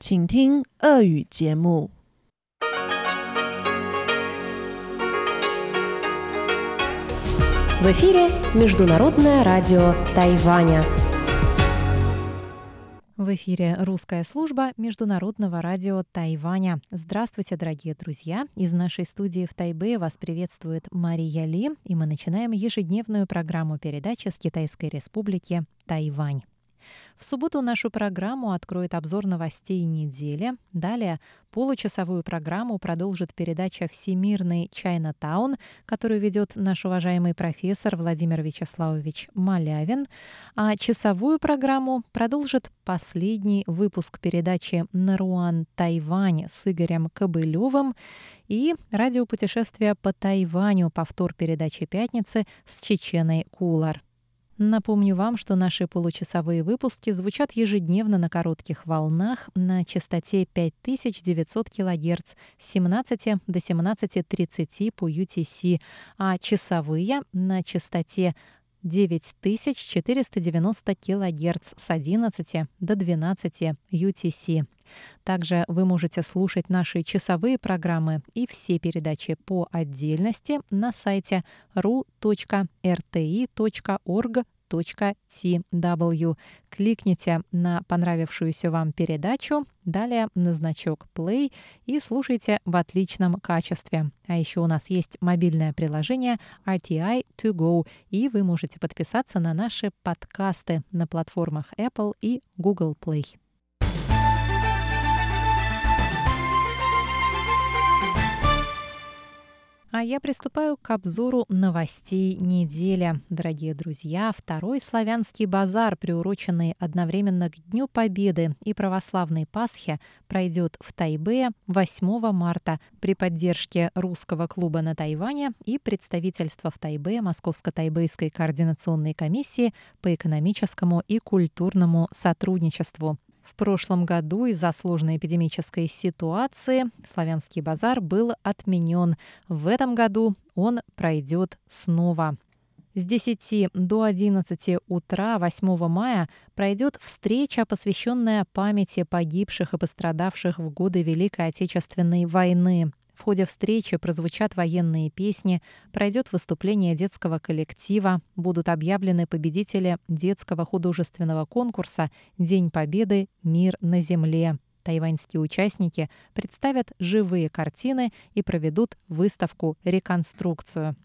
请听俄语节目。В эфире Международное радио Тайваня. В эфире русская служба Международного радио Тайваня. Здравствуйте, дорогие друзья! Из нашей студии в Тайбе вас приветствует Мария Ли, и мы начинаем ежедневную программу передачи с Китайской Республики Тайвань. В субботу нашу программу откроет обзор новостей недели. Далее получасовую программу продолжит передача «Всемирный Чайна-таун», которую ведет наш уважаемый профессор Владимир Вячеславович Малявин. А часовую программу продолжит последний выпуск передачи «Наруан Тайвань» с Игорем Кобылевым и радиопутешествие по Тайваню, повтор передачи «Пятницы» с Чеченой Кулар. Напомню вам, что наши получасовые выпуски звучат ежедневно на коротких волнах на частоте 5900 кГц с 17 до 17.30 по UTC, а часовые на частоте 9490 кГц с 11 до 12 UTC. Также вы можете слушать наши часовые программы и все передачи по отдельности на сайте ru.rti.org tw. Кликните на понравившуюся вам передачу, далее на значок Play и слушайте в отличном качестве. А еще у нас есть мобильное приложение RTI To Go, и вы можете подписаться на наши подкасты на платформах Apple и Google Play. А я приступаю к обзору новостей недели. Дорогие друзья, второй славянский базар, приуроченный одновременно к Дню Победы и православной Пасхе, пройдет в Тайбе 8 марта при поддержке русского клуба на Тайване и представительства в Тайбе Московско-Тайбэйской координационной комиссии по экономическому и культурному сотрудничеству. В прошлом году из-за сложной эпидемической ситуации Славянский базар был отменен. В этом году он пройдет снова. С 10 до 11 утра 8 мая пройдет встреча, посвященная памяти погибших и пострадавших в годы Великой Отечественной войны. В ходе встречи прозвучат военные песни, пройдет выступление детского коллектива, будут объявлены победители детского художественного конкурса «День Победы. Мир на земле». Тайваньские участники представят живые картины и проведут выставку-реконструкцию.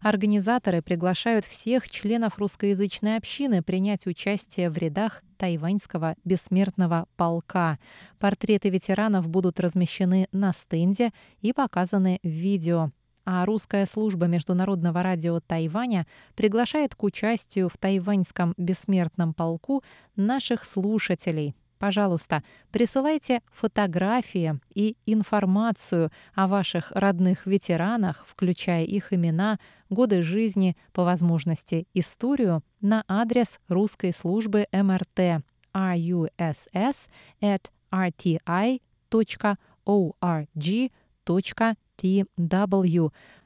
Организаторы приглашают всех членов русскоязычной общины принять участие в рядах тайваньского бессмертного полка. Портреты ветеранов будут размещены на стенде и показаны в видео а русская служба Международного радио Тайваня приглашает к участию в тайваньском бессмертном полку наших слушателей, Пожалуйста, присылайте фотографии и информацию о ваших родных ветеранах, включая их имена, годы жизни, по возможности историю, на адрес русской службы МРТ russ at rti.org.tw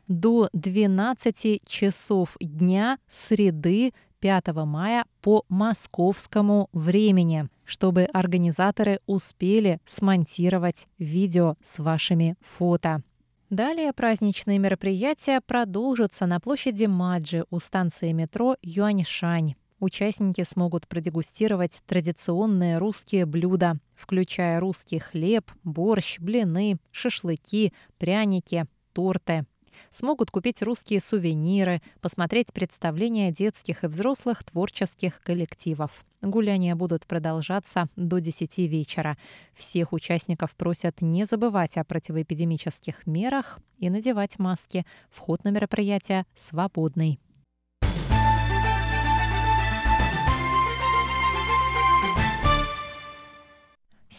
до 12 часов дня среды 5 мая по московскому времени, чтобы организаторы успели смонтировать видео с вашими фото. Далее праздничные мероприятия продолжатся на площади Маджи у станции метро Юаньшань. Участники смогут продегустировать традиционные русские блюда, включая русский хлеб, борщ, блины, шашлыки, пряники, торты смогут купить русские сувениры, посмотреть представления детских и взрослых творческих коллективов. Гуляния будут продолжаться до 10 вечера. Всех участников просят не забывать о противоэпидемических мерах и надевать маски. Вход на мероприятие свободный.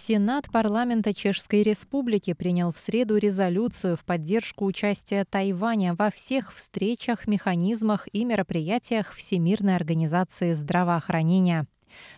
Сенат парламента Чешской Республики принял в среду резолюцию в поддержку участия Тайваня во всех встречах, механизмах и мероприятиях Всемирной организации здравоохранения.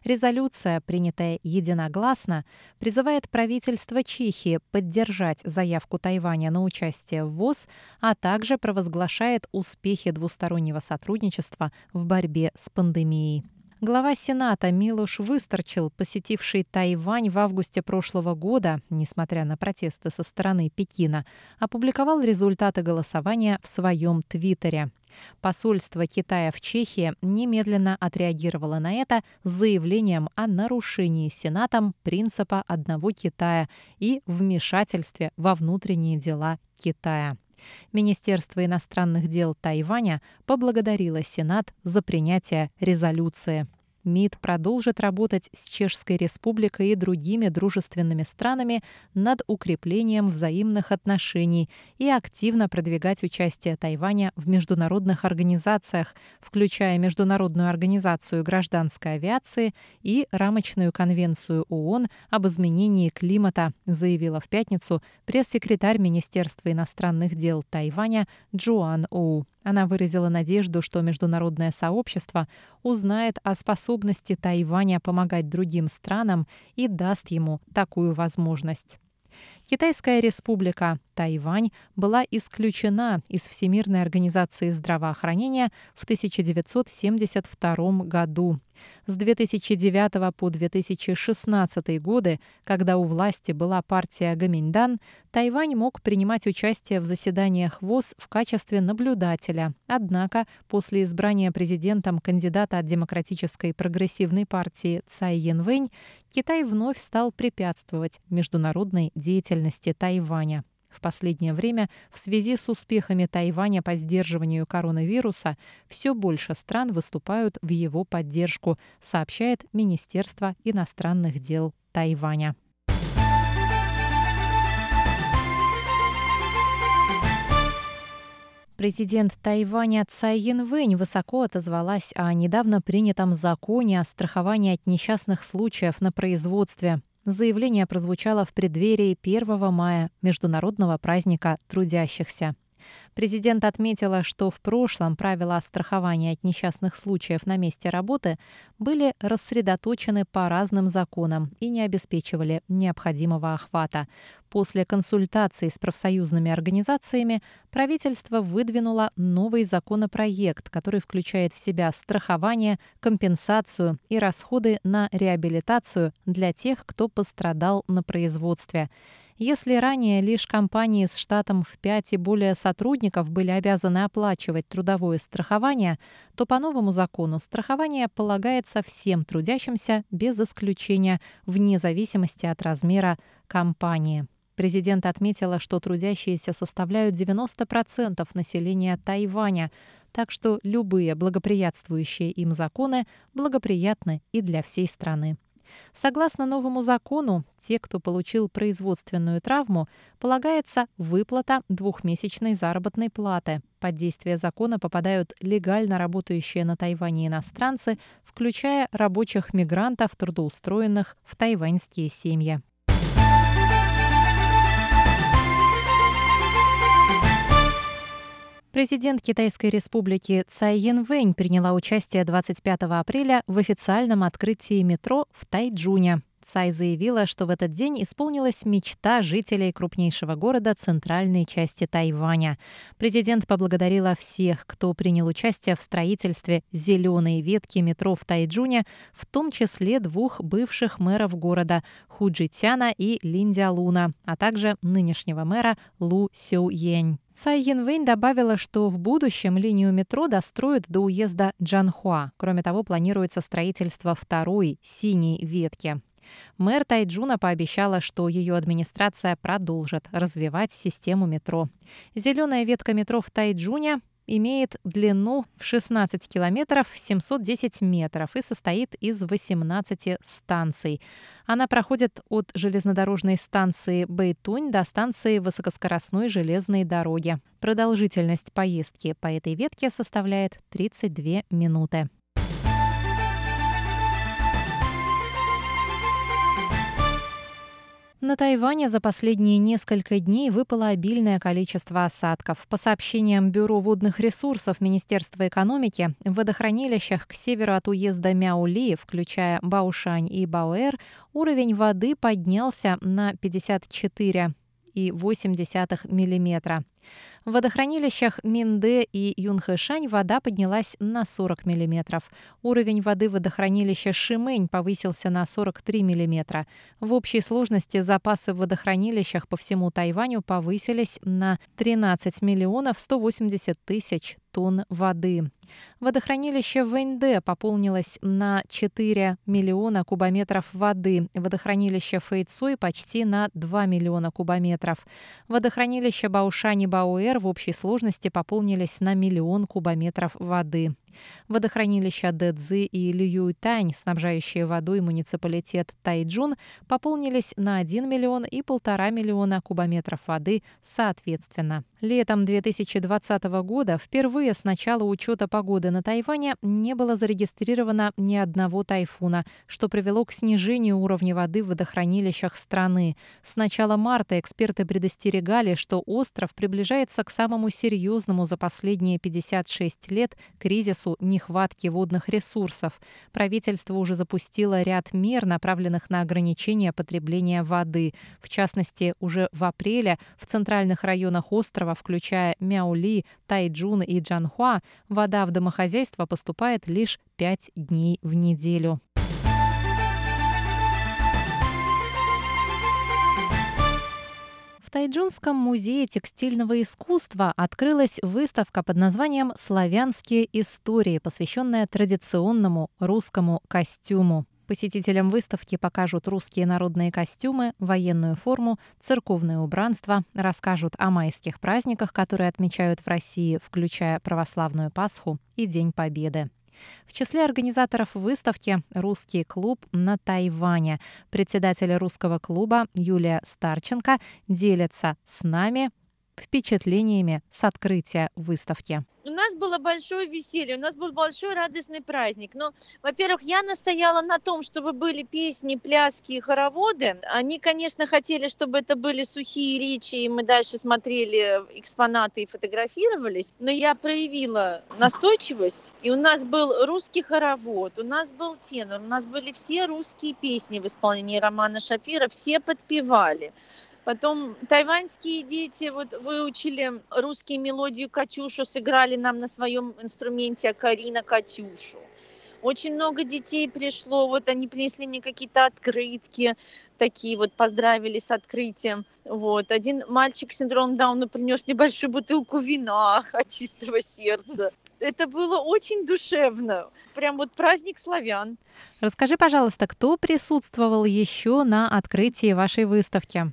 Резолюция, принятая единогласно, призывает правительство Чехии поддержать заявку Тайваня на участие в ВОЗ, а также провозглашает успехи двустороннего сотрудничества в борьбе с пандемией. Глава Сената Милуш Высторчил, посетивший Тайвань в августе прошлого года, несмотря на протесты со стороны Пекина, опубликовал результаты голосования в своем твиттере. Посольство Китая в Чехии немедленно отреагировало на это с заявлением о нарушении Сенатом принципа одного Китая и вмешательстве во внутренние дела Китая. Министерство иностранных дел Тайваня поблагодарило Сенат за принятие резолюции. МИД продолжит работать с Чешской Республикой и другими дружественными странами над укреплением взаимных отношений и активно продвигать участие Тайваня в международных организациях, включая Международную организацию гражданской авиации и рамочную конвенцию ООН об изменении климата, заявила в пятницу пресс-секретарь Министерства иностранных дел Тайваня Джоан Оу. Она выразила надежду, что международное сообщество узнает о способности Тайваня помогать другим странам и даст ему такую возможность. Китайская республика Тайвань была исключена из Всемирной организации здравоохранения в 1972 году. С 2009 по 2016 годы, когда у власти была партия Гаминьдан, Тайвань мог принимать участие в заседаниях ВОЗ в качестве наблюдателя. Однако после избрания президентом кандидата от Демократической прогрессивной партии Цай Янвэнь Китай вновь стал препятствовать международной деятельности Тайваня. В последнее время в связи с успехами Тайваня по сдерживанию коронавируса все больше стран выступают в его поддержку, сообщает Министерство иностранных дел Тайваня. Президент Тайваня Цай Янвэнь высоко отозвалась о недавно принятом законе о страховании от несчастных случаев на производстве. Заявление прозвучало в преддверии 1 мая, международного праздника трудящихся. Президент отметила, что в прошлом правила страхования от несчастных случаев на месте работы были рассредоточены по разным законам и не обеспечивали необходимого охвата. После консультаций с профсоюзными организациями правительство выдвинуло новый законопроект, который включает в себя страхование, компенсацию и расходы на реабилитацию для тех, кто пострадал на производстве. Если ранее лишь компании с штатом в 5 и более сотрудников были обязаны оплачивать трудовое страхование, то по новому закону страхование полагается всем трудящимся без исключения, вне зависимости от размера компании. Президент отметила, что трудящиеся составляют 90% населения Тайваня, так что любые благоприятствующие им законы благоприятны и для всей страны. Согласно новому закону, те, кто получил производственную травму, полагается выплата двухмесячной заработной платы. Под действие закона попадают легально работающие на Тайване иностранцы, включая рабочих мигрантов, трудоустроенных в тайваньские семьи. Президент Китайской республики Цай Янвэнь приняла участие 25 апреля в официальном открытии метро в Тайджуне. Цай заявила, что в этот день исполнилась мечта жителей крупнейшего города центральной части Тайваня. Президент поблагодарила всех, кто принял участие в строительстве зеленой ветки метро в Тайджуне, в том числе двух бывших мэров города Худжи Тяна и Линдя Луна, а также нынешнего мэра Лу Сю Янь. Цай Янвэнь добавила, что в будущем линию метро достроят до уезда Джанхуа. Кроме того, планируется строительство второй синей ветки. Мэр Тайджуна пообещала, что ее администрация продолжит развивать систему метро. Зеленая ветка метро в Тайджуне имеет длину в 16 километров 710 метров и состоит из 18 станций. Она проходит от железнодорожной станции Бэйтунь до станции высокоскоростной железной дороги. Продолжительность поездки по этой ветке составляет 32 минуты. На Тайване за последние несколько дней выпало обильное количество осадков. По сообщениям Бюро водных ресурсов Министерства экономики, в водохранилищах к северу от уезда Мяули, включая Баушань и Бауэр, уровень воды поднялся на 54,8 мм. В водохранилищах Минде и Юнхэшань вода поднялась на 40 мм. Уровень воды водохранилища Шимэнь повысился на 43 мм. В общей сложности запасы в водохранилищах по всему Тайваню повысились на 13 миллионов 180 тысяч тонн воды. Водохранилище Вэньде пополнилось на 4 миллиона кубометров воды, водохранилище Фэйцуй почти на 2 миллиона кубометров. Водохранилище Баушани-Бауэр в общей сложности пополнились на миллион кубометров воды. Водохранилища Дэдзи и Лююйтань, снабжающие водой муниципалитет Тайджун, пополнились на 1 миллион и полтора миллиона кубометров воды соответственно. Летом 2020 года впервые с начала учета погоды на Тайване не было зарегистрировано ни одного тайфуна, что привело к снижению уровня воды в водохранилищах страны. С начала марта эксперты предостерегали, что остров приближается к самому серьезному за последние 56 лет кризису кризису нехватки водных ресурсов. Правительство уже запустило ряд мер, направленных на ограничение потребления воды. В частности, уже в апреле в центральных районах острова, включая Мяули, Тайджун и Джанхуа, вода в домохозяйство поступает лишь 5 дней в неделю. Тайджунском музее текстильного искусства открылась выставка под названием «Славянские истории», посвященная традиционному русскому костюму. Посетителям выставки покажут русские народные костюмы, военную форму, церковное убранство, расскажут о майских праздниках, которые отмечают в России, включая православную Пасху и День Победы. В числе организаторов выставки «Русский клуб на Тайване». Председатель русского клуба Юлия Старченко делится с нами впечатлениями с открытия выставки у нас было большое веселье, у нас был большой радостный праздник. Но, во-первых, я настояла на том, чтобы были песни, пляски и хороводы. Они, конечно, хотели, чтобы это были сухие речи, и мы дальше смотрели экспонаты и фотографировались. Но я проявила настойчивость, и у нас был русский хоровод, у нас был тенор, у нас были все русские песни в исполнении Романа Шапира, все подпевали. Потом тайваньские дети вот выучили русские мелодию «Катюшу», сыграли нам на своем инструменте «Карина Катюшу». Очень много детей пришло, вот они принесли мне какие-то открытки, такие вот поздравили с открытием. Вот. Один мальчик с синдромом Дауна принес небольшую бутылку вина от чистого сердца. Это было очень душевно. Прям вот праздник славян. Расскажи, пожалуйста, кто присутствовал еще на открытии вашей выставки?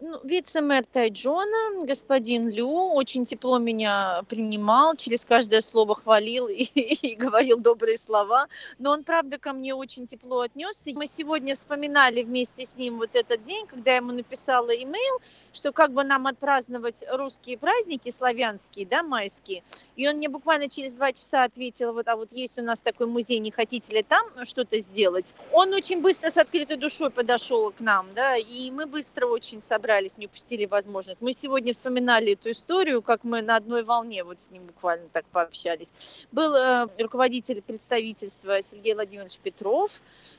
Ну, вице-мэр Тайджона, господин Лю, очень тепло меня принимал, через каждое слово хвалил и, и говорил добрые слова. Но он, правда, ко мне очень тепло отнесся. Мы сегодня вспоминали вместе с ним вот этот день, когда я ему написала имейл, что как бы нам отпраздновать русские праздники, славянские, да, майские. И он мне буквально через два часа ответил, вот, а вот есть у нас такой музей, не хотите ли там что-то сделать? Он очень быстро с открытой душой подошел к нам, да, и мы быстро очень собрались, не упустили возможность. Мы сегодня вспоминали эту историю, как мы на одной волне вот с ним буквально так пообщались. Был э, руководитель представительства Сергей Владимирович Петров,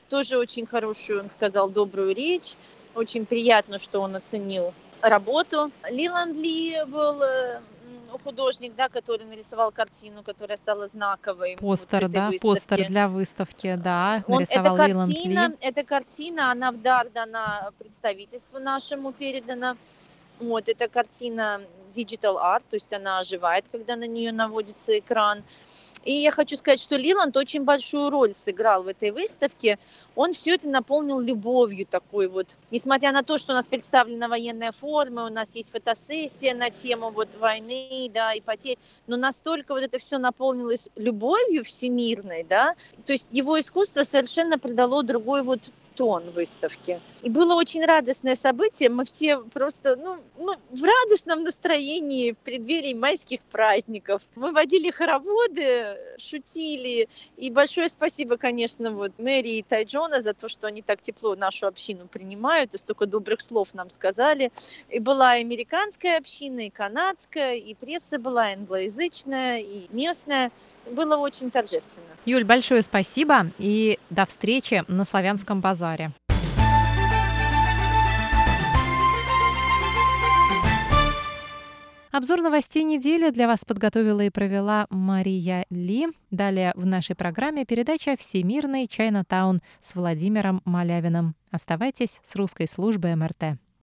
тоже очень хорошую, он сказал, добрую речь. Очень приятно, что он оценил работу. Лиланд Ли был э, художник, да, который нарисовал картину, которая стала знаковой. Постер, вот да, выставке. постер для выставки, да, Он, нарисовал эта картина, Ли. эта картина, она в дар дана представительству нашему передана. Вот, эта картина digital art, то есть она оживает, когда на нее наводится экран. И я хочу сказать, что Лиланд очень большую роль сыграл в этой выставке. Он все это наполнил любовью такой вот. Несмотря на то, что у нас представлена военная форма, у нас есть фотосессия на тему вот войны, да, и потерь, но настолько вот это все наполнилось любовью всемирной, да, то есть его искусство совершенно придало другой вот тон выставки. И было очень радостное событие. Мы все просто ну, ну, в радостном настроении в преддверии майских праздников. Мы водили хороводы, шутили. И большое спасибо, конечно, вот Мэри и Тайджона за то, что они так тепло нашу общину принимают и столько добрых слов нам сказали. И была и американская община, и канадская, и пресса была англоязычная, и местная. Было очень торжественно. Юль, большое спасибо и до встречи на Славянском базаре. Обзор новостей недели для вас подготовила и провела Мария Ли. Далее в нашей программе передача «Всемирный Чайна Таун» с Владимиром Малявиным. Оставайтесь с русской службой МРТ.